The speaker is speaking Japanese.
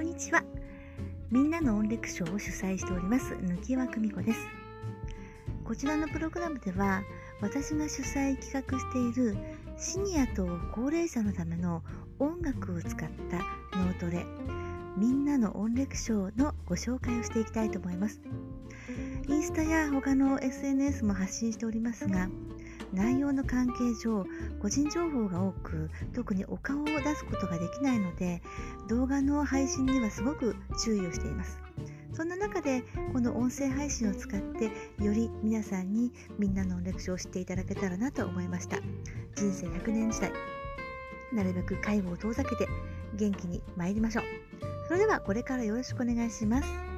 こんにちは。みんなの音レク笑を主催しております抜輪久美子です。こちらのプログラムでは私が主催企画しているシニアと高齢者のための音楽を使ったノートでみんなの音レク笑のご紹介をしていきたいと思います。インスタや他の SNS も発信しておりますが内容の関係上個人情報が多く特にお顔を出すことができないので動画の配信にはすごく注意をしています。そんな中でこの音声配信を使ってより皆さんにみんなのレクションを知っていただけたらなと思いました。人生100年時代。なるべく介護を遠ざけて元気に参りましょう。それではこれからよろしくお願いします。